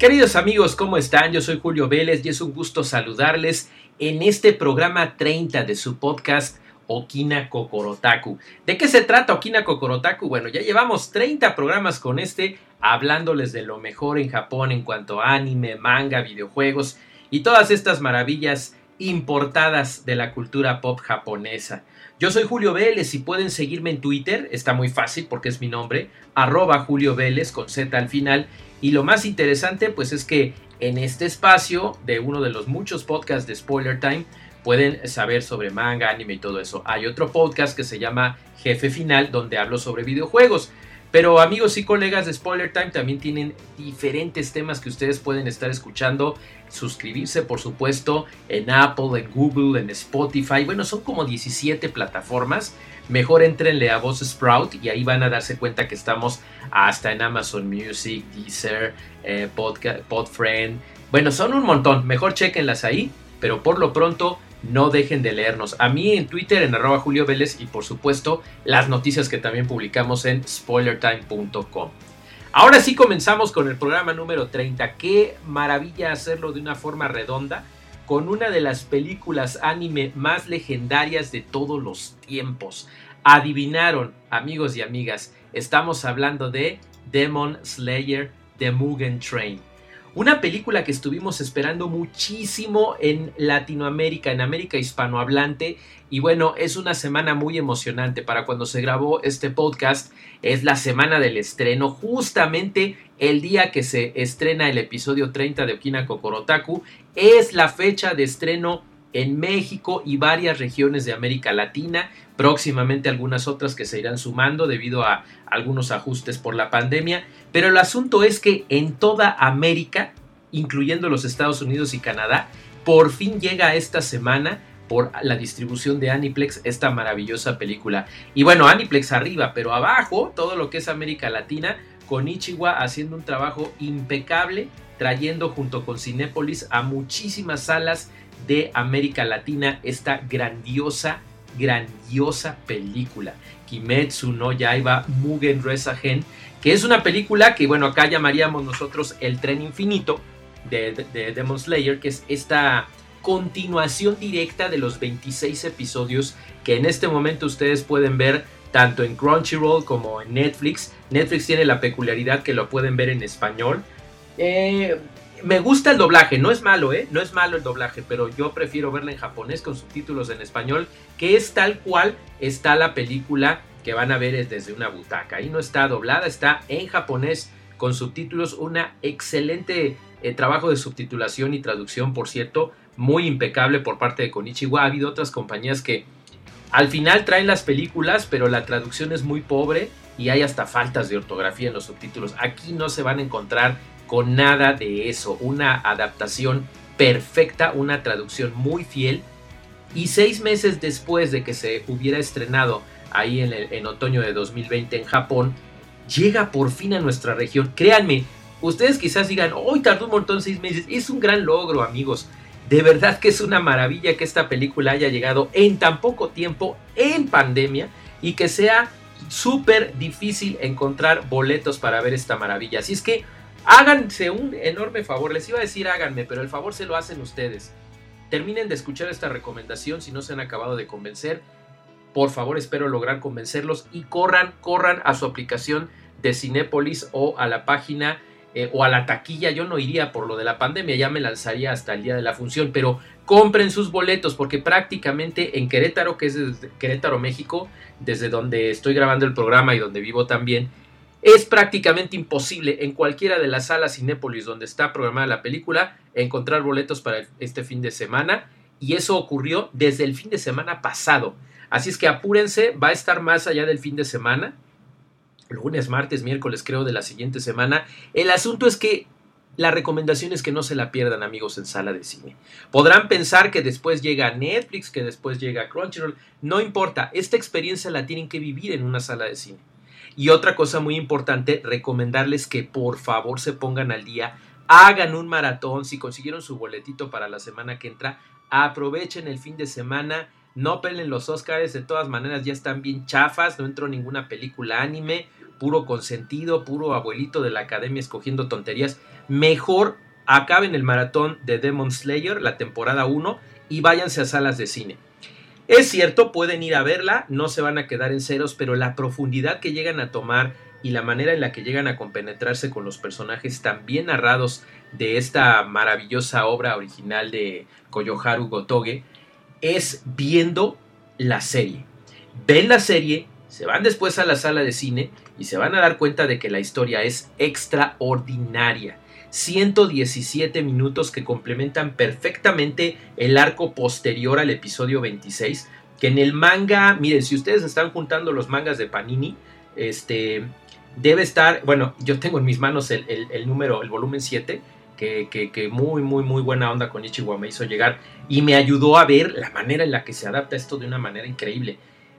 Queridos amigos, ¿cómo están? Yo soy Julio Vélez y es un gusto saludarles en este programa 30 de su podcast Okina Kokorotaku. ¿De qué se trata Okina Kokorotaku? Bueno, ya llevamos 30 programas con este hablándoles de lo mejor en Japón en cuanto a anime, manga, videojuegos y todas estas maravillas importadas de la cultura pop japonesa. Yo soy Julio Vélez y pueden seguirme en Twitter, está muy fácil porque es mi nombre, arroba Julio Vélez con Z al final y lo más interesante pues es que en este espacio de uno de los muchos podcasts de Spoiler Time pueden saber sobre manga, anime y todo eso. Hay otro podcast que se llama Jefe Final donde hablo sobre videojuegos. Pero amigos y colegas de Spoiler Time también tienen diferentes temas que ustedes pueden estar escuchando. Suscribirse, por supuesto, en Apple, en Google, en Spotify. Bueno, son como 17 plataformas. Mejor entrenle a Voz Sprout y ahí van a darse cuenta que estamos hasta en Amazon Music, Deezer, eh, Podfriend. Bueno, son un montón. Mejor chequenlas ahí. Pero por lo pronto no dejen de leernos. A mí en Twitter, en arroba Julio Vélez y por supuesto las noticias que también publicamos en spoilertime.com. Ahora sí comenzamos con el programa número 30. Qué maravilla hacerlo de una forma redonda con una de las películas anime más legendarias de todos los tiempos. Adivinaron, amigos y amigas, estamos hablando de Demon Slayer The Mugen Train. Una película que estuvimos esperando muchísimo en Latinoamérica, en América hispanohablante. Y bueno, es una semana muy emocionante para cuando se grabó este podcast. Es la semana del estreno, justamente el día que se estrena el episodio 30 de Okina Kokorotaku. Es la fecha de estreno en México y varias regiones de América Latina, próximamente algunas otras que se irán sumando debido a algunos ajustes por la pandemia, pero el asunto es que en toda América, incluyendo los Estados Unidos y Canadá, por fin llega esta semana por la distribución de Aniplex esta maravillosa película. Y bueno, Aniplex arriba, pero abajo todo lo que es América Latina, con Ichiwa haciendo un trabajo impecable, trayendo junto con Cinépolis a muchísimas salas de América Latina esta grandiosa, grandiosa película. Kimetsu no Yaiba Mugen Resagen, que es una película que, bueno, acá llamaríamos nosotros el tren infinito de, de, Demon Slayer, que es esta continuación directa de los 26 episodios que en este momento ustedes pueden ver tanto en Crunchyroll como en Netflix. Netflix tiene la peculiaridad que lo pueden ver en español. Eh, me gusta el doblaje, no es malo, ¿eh? No es malo el doblaje, pero yo prefiero verla en japonés con subtítulos en español, que es tal cual está la película que van a ver desde una butaca. Ahí no está doblada, está en japonés con subtítulos, una excelente eh, trabajo de subtitulación y traducción, por cierto, muy impecable por parte de Konichiwa. Ha habido otras compañías que al final traen las películas, pero la traducción es muy pobre y hay hasta faltas de ortografía en los subtítulos. Aquí no se van a encontrar con nada de eso. Una adaptación perfecta, una traducción muy fiel. Y seis meses después de que se hubiera estrenado ahí en, el, en otoño de 2020 en Japón, llega por fin a nuestra región. Créanme, ustedes quizás digan, hoy tardó un montón seis meses. Es un gran logro, amigos. De verdad que es una maravilla que esta película haya llegado en tan poco tiempo, en pandemia, y que sea súper difícil encontrar boletos para ver esta maravilla. Así es que Háganse un enorme favor, les iba a decir háganme, pero el favor se lo hacen ustedes. Terminen de escuchar esta recomendación si no se han acabado de convencer. Por favor, espero lograr convencerlos y corran, corran a su aplicación de Cinépolis o a la página eh, o a la taquilla. Yo no iría por lo de la pandemia, ya me lanzaría hasta el día de la función, pero compren sus boletos porque prácticamente en Querétaro, que es Querétaro, México, desde donde estoy grabando el programa y donde vivo también, Es prácticamente imposible en cualquiera de las salas Cinépolis donde está programada la película encontrar boletos para este fin de semana y eso ocurrió desde el fin de semana pasado. Así es que apúrense, va a estar más allá del fin de semana, lunes, martes, miércoles creo de la siguiente semana. El asunto es que la recomendación es que no se la pierdan amigos en sala de cine. Podrán pensar que después llega Netflix, que después llega Crunchyroll, no importa, esta experiencia la tienen que vivir en una sala de cine. Y otra cosa muy importante, recomendarles que por favor se pongan al día, hagan un maratón, si consiguieron su boletito para la semana que entra, aprovechen el fin de semana, no pelen los Oscars, de todas maneras ya están bien chafas, no entró ninguna película anime, puro consentido, puro abuelito de la academia escogiendo tonterías. Mejor acaben el maratón de Demon Slayer, la temporada 1, y váyanse a salas de cine. Es cierto, pueden ir a verla, no se van a quedar en ceros, pero la profundidad que llegan a tomar y la manera en la que llegan a compenetrarse con los personajes tan bien narrados de esta maravillosa obra original de Koyoharu Gotoge es viendo la serie. Ven la serie, se van después a la sala de cine y se van a dar cuenta de que la historia es extraordinaria. 117 minutos que complementan perfectamente el arco posterior al episodio 26, que en el manga, miren, si ustedes están juntando los mangas de Panini, este debe estar, bueno, yo tengo en mis manos el, número, el volumen 7, que, que, muy, muy, muy buena onda con Ichiwa me hizo llegar y me ayudó a ver la manera en la que se adapta esto de una manera increíble.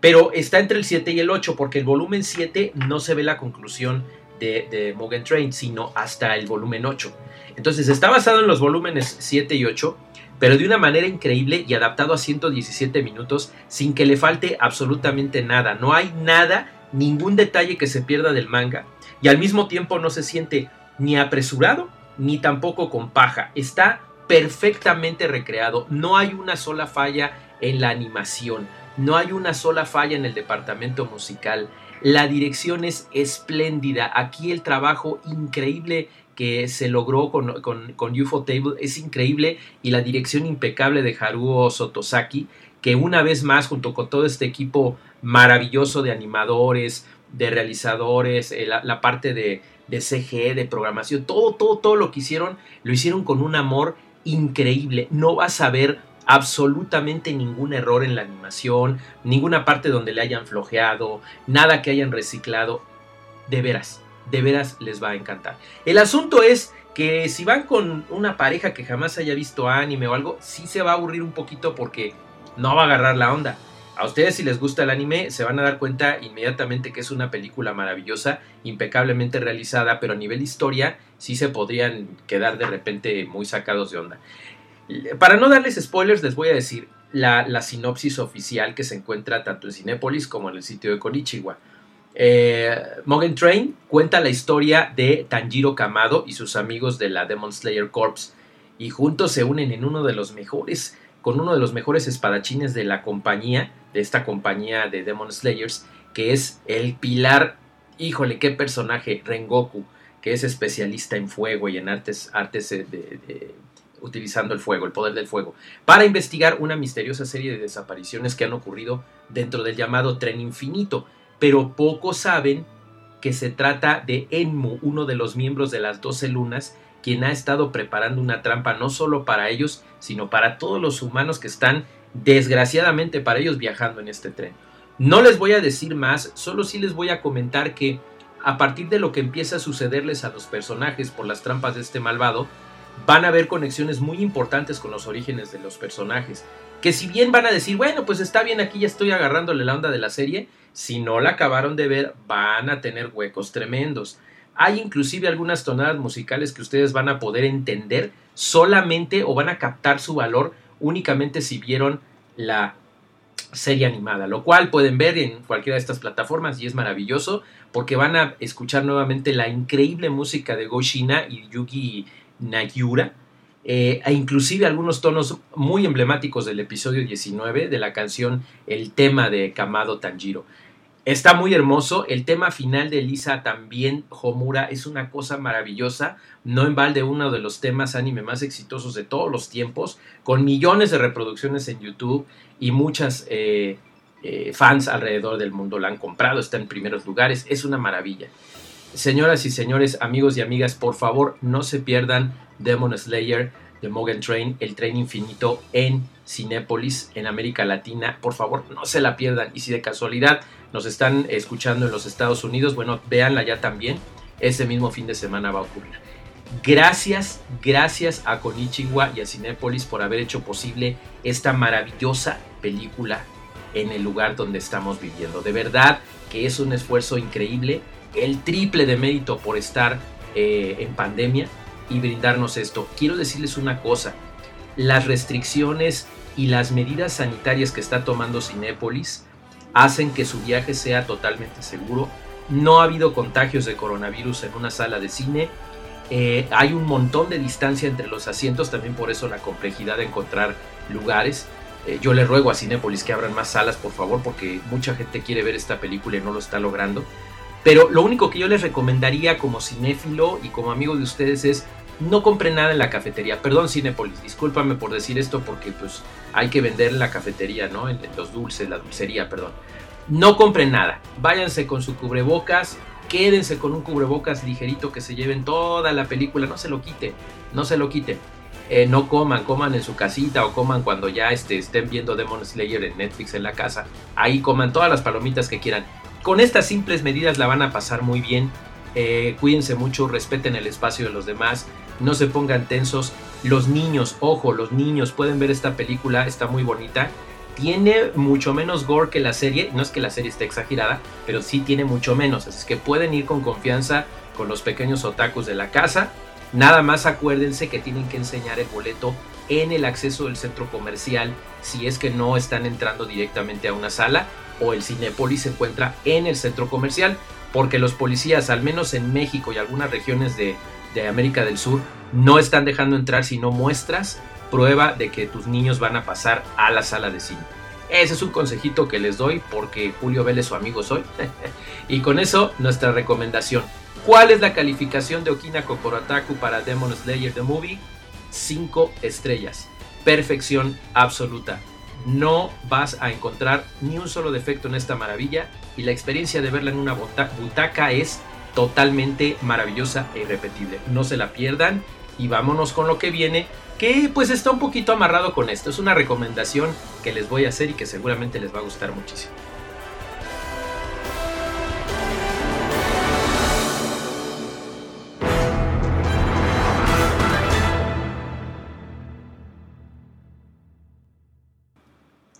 Pero está entre el 7 y el 8, porque el volumen 7 no se ve la conclusión de, de Train, sino hasta el volumen 8. Entonces está basado en los volúmenes 7 y 8, pero de una manera increíble y adaptado a 117 minutos sin que le falte absolutamente nada. No hay nada, ningún detalle que se pierda del manga y al mismo tiempo no se siente ni apresurado ni tampoco con paja. Está perfectamente recreado. No hay una sola falla en la animación. No hay una sola falla en el departamento musical. La dirección es espléndida. Aquí el trabajo increíble que se logró con, con, UFO Table es increíble y la dirección impecable de Haruo Sotosaki, que una vez más, junto con todo este equipo maravilloso de animadores, de realizadores, eh, la, parte de, de CG, de programación, todo, todo, todo lo que hicieron, lo hicieron con un amor increíble. No vas a ver absolutamente ningún error en la animación, ninguna parte donde le hayan flojeado, nada que hayan reciclado. De veras, de veras les va a encantar. El asunto es que si van con una pareja que jamás haya visto anime o algo, sí se va a aburrir un poquito porque no va a agarrar la onda. A ustedes si les gusta el anime se van a dar cuenta inmediatamente que es una película maravillosa, impecablemente realizada, pero a nivel historia sí se podrían quedar de repente muy sacados de onda. Para no darles spoilers, les voy a decir la, sinopsis oficial que se encuentra tanto en Cinépolis como en el sitio de Konichiwa. Eh, Train cuenta la historia de Tanjiro Kamado y sus amigos de la Demon Slayer Corps y juntos se unen en uno de los mejores, con uno de los mejores espadachines de la compañía, de esta compañía de Demon Slayers, que es el pilar, híjole, qué personaje, Rengoku, que es especialista en fuego y en artes, artes de utilizando el fuego, el poder del fuego, para investigar una misteriosa serie de desapariciones que han ocurrido dentro del llamado tren infinito, pero pocos saben que se trata de Enmu, uno de los miembros de las doce lunas, quien ha estado preparando una trampa no solo para ellos, sino para todos los humanos que están desgraciadamente para ellos viajando en este tren. No les voy a decir más, solo sí les voy a comentar que a partir de lo que empieza a sucederles a los personajes por las trampas de este malvado, van a haber conexiones muy importantes con los orígenes de los personajes. Que si bien van a decir, bueno, pues está bien, aquí ya estoy agarrándole la onda de la serie, si no la acabaron de ver, van a tener huecos tremendos. Hay inclusive algunas tonadas musicales que ustedes van a poder entender solamente o van a captar su valor únicamente si vieron la serie animada, lo cual pueden ver en cualquiera de estas plataformas y es maravilloso porque van a escuchar nuevamente la increíble música de Goshina y Yugi Nagyura, eh, e inclusive algunos tonos muy emblemáticos del episodio 19 de la canción El tema de Kamado Tanjiro. Está muy hermoso, el tema final de Lisa también, Homura, es una cosa maravillosa, no en balde uno de los temas anime más exitosos de todos los tiempos, con millones de reproducciones en YouTube y muchas eh, eh, fans alrededor del mundo la han comprado, está en primeros lugares, es una maravilla. Señoras y señores, amigos y amigas, por favor no se pierdan Demon Slayer, The Mugen Train, el tren infinito en Cinépolis, en América Latina. Por favor, no se la pierdan. Y si de casualidad nos están escuchando en los Estados Unidos, bueno, véanla ya también. Ese mismo fin de semana va a ocurrir. Gracias, gracias a Konichiwa y a Cinépolis por haber hecho posible esta maravillosa película en el lugar donde estamos viviendo. De verdad que es un esfuerzo increíble, el triple de mérito por estar eh, en pandemia y brindarnos esto. Quiero decirles una cosa, las restricciones y las medidas sanitarias que está tomando Cinépolis hacen que su viaje sea totalmente seguro. No ha habido contagios de coronavirus en una sala de cine. Eh, hay un montón de distancia entre los asientos, también por eso la complejidad de encontrar lugares. Eh, yo le ruego a Cinépolis que abran más salas, por favor, porque mucha gente quiere ver esta película y no lo está logrando. Pero lo único que yo les recomendaría como cinéfilo y como amigo de ustedes es no compren nada en la cafetería. Perdón, Cinépolis, discúlpame por decir esto porque pues hay que vender en la cafetería, ¿no? En los dulces, la dulcería, perdón. No compren nada. Váyanse con su cubrebocas, quédense con un cubrebocas ligerito que se lleven toda la película, no se lo quiten, no se lo quiten. Eh, no coman, coman en su casita o coman cuando ya este, estén viendo Demon Slayer en Netflix en la casa. Ahí coman todas las palomitas que quieran. Con estas simples medidas la van a pasar muy bien. Eh, cuídense mucho, respeten el espacio de los demás, no se pongan tensos. Los niños, ojo, los niños pueden ver esta película, está muy bonita. Tiene mucho menos gore que la serie, no es que la serie esté exagerada, pero sí tiene mucho menos, así que pueden ir con confianza con los pequeños otakus de la casa. Nada más acuérdense que tienen que enseñar el boleto en el acceso del centro comercial si es que no están entrando directamente a una sala o el Cinépolis se encuentra en el centro comercial, porque los policías, al menos en México y algunas regiones de, América del Sur, no están dejando entrar si no muestras prueba de que tus niños van a pasar a la sala de cine. Ese es un consejito que les doy porque Julio Vélez su amigo soy. y con eso nuestra recomendación. ¿Cuál es la calificación de Okina Kokorotaku para Demon Slayer The Movie? 5 estrellas. Perfección absoluta no vas a encontrar ni un solo defecto en esta maravilla y la experiencia de verla en una butaca es totalmente maravillosa e irrepetible. No se la pierdan y vámonos con lo que viene, que pues está un poquito amarrado con esto. Es una recomendación que les voy a hacer y que seguramente les va a gustar muchísimo.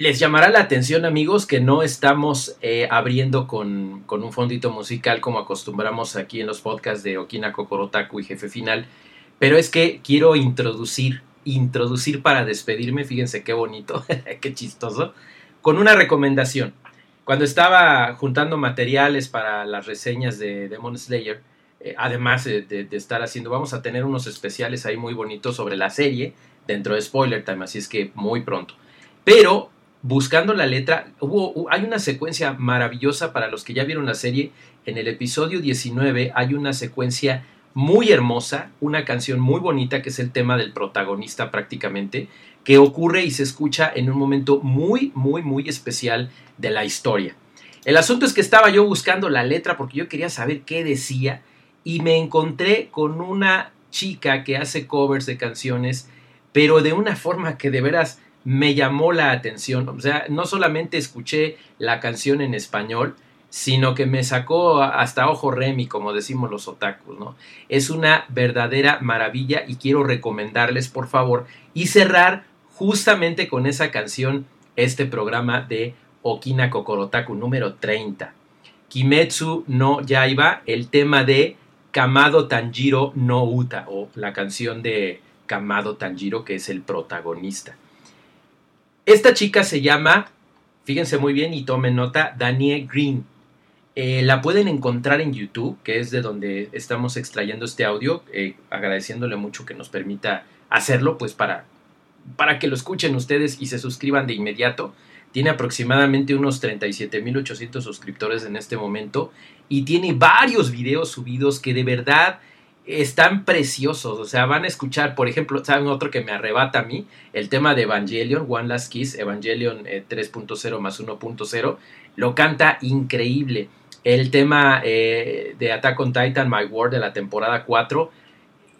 Les llamará la atención, amigos, que no estamos eh, abriendo con, un fondito musical como acostumbramos aquí en los podcasts de Okina Kokorotaku y Jefe Final, pero es que quiero introducir, introducir para despedirme, fíjense qué bonito, qué chistoso, con una recomendación. Cuando estaba juntando materiales para las reseñas de Demon Slayer, eh, además de, de, estar haciendo, vamos a tener unos especiales ahí muy bonitos sobre la serie dentro de Spoiler Time, así es que muy pronto. Pero buscando la letra, hay una secuencia maravillosa para los que ya vieron la serie. En el episodio 19 hay una secuencia muy hermosa, una canción muy bonita que es el tema del protagonista prácticamente, que ocurre y se escucha en un momento muy, muy, muy especial de la historia. El asunto es que estaba yo buscando la letra porque yo quería saber qué decía y me encontré con una chica que hace covers de canciones, pero de una forma que de veras me llamó la atención. O sea, no solamente escuché la canción en español, sino que me sacó hasta ojo remi, como decimos los otakus. Es una verdadera maravilla y quiero recomendarles, por favor, y cerrar justamente con esa canción este programa de Okina Kokorotaku número 30. Kimetsu no Yaiba, el tema de Kamado Tanjiro no Uta, o la canción de Kamado Tanjiro, que es el protagonista. Esta chica se llama, fíjense muy bien y tomen nota, Danielle Green. Eh, la pueden encontrar en YouTube, que es de donde estamos extrayendo este audio, eh, agradeciéndole mucho que nos permita hacerlo, pues para, para que lo escuchen ustedes y se suscriban de inmediato. Tiene aproximadamente unos 37.800 suscriptores en este momento y tiene varios videos subidos que de verdad están preciosos, o sea, van a escuchar, por ejemplo, ¿saben otro que me arrebata a mí? El tema de Evangelion, One Last Kiss, Evangelion 3.0 eh, más 1.0, lo canta increíble. el tema eh, de Attack on Titan, My World de la temporada 4.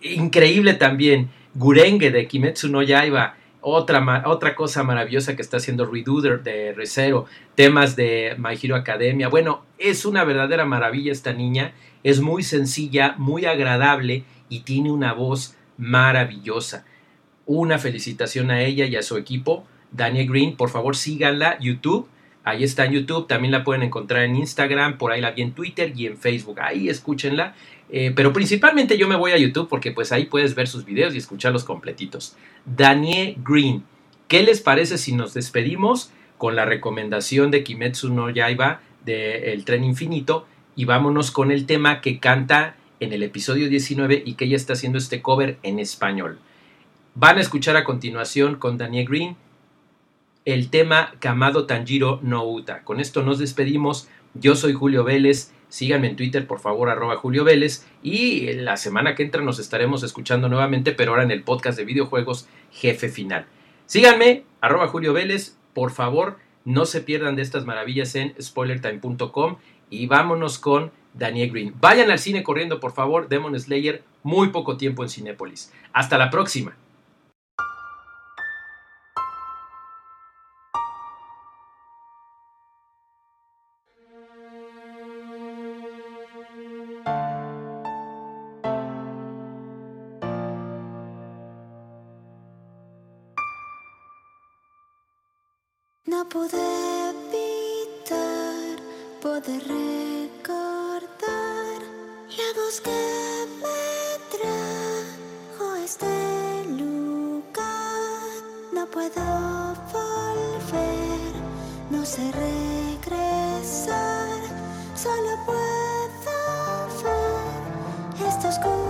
Increíble también. Gurenge de Kimetsu no Yaiba. Otra, otra cosa maravillosa que está haciendo Reduder de Recero. Temas de My Hero Academia. Bueno, es una verdadera maravilla esta niña. Es muy sencilla, muy agradable y tiene una voz maravillosa. Una felicitación a ella y a su equipo. Daniel Green, por favor síganla. YouTube Ahí está en YouTube, también la pueden encontrar en Instagram, por ahí la vi en Twitter y en Facebook. Ahí escúchenla. Eh, pero principalmente yo me voy a YouTube porque pues ahí puedes ver sus videos y escucharlos completitos. Daniel Green, ¿qué les parece si nos despedimos con la recomendación de Kimetsu no Yaiba de El Tren Infinito y vámonos con el tema que canta en el episodio 19 y que ella está haciendo este cover en español. Van a escuchar a continuación con Daniel Green el tema Kamado Tanjiro no Uta. Con esto nos despedimos. Yo soy Julio Vélez. Síganme en Twitter, por favor, arroba Julio Vélez. Y la semana que entra nos estaremos escuchando nuevamente, pero ahora en el podcast de videojuegos Jefe Final. Síganme, arroba Julio Vélez. Por favor, no se pierdan de estas maravillas en spoilertime.com. Y vámonos con Daniel Green. Vayan al cine corriendo, por favor. Demon Slayer, muy poco tiempo en Cinépolis. Hasta la próxima. Esta oscuridad.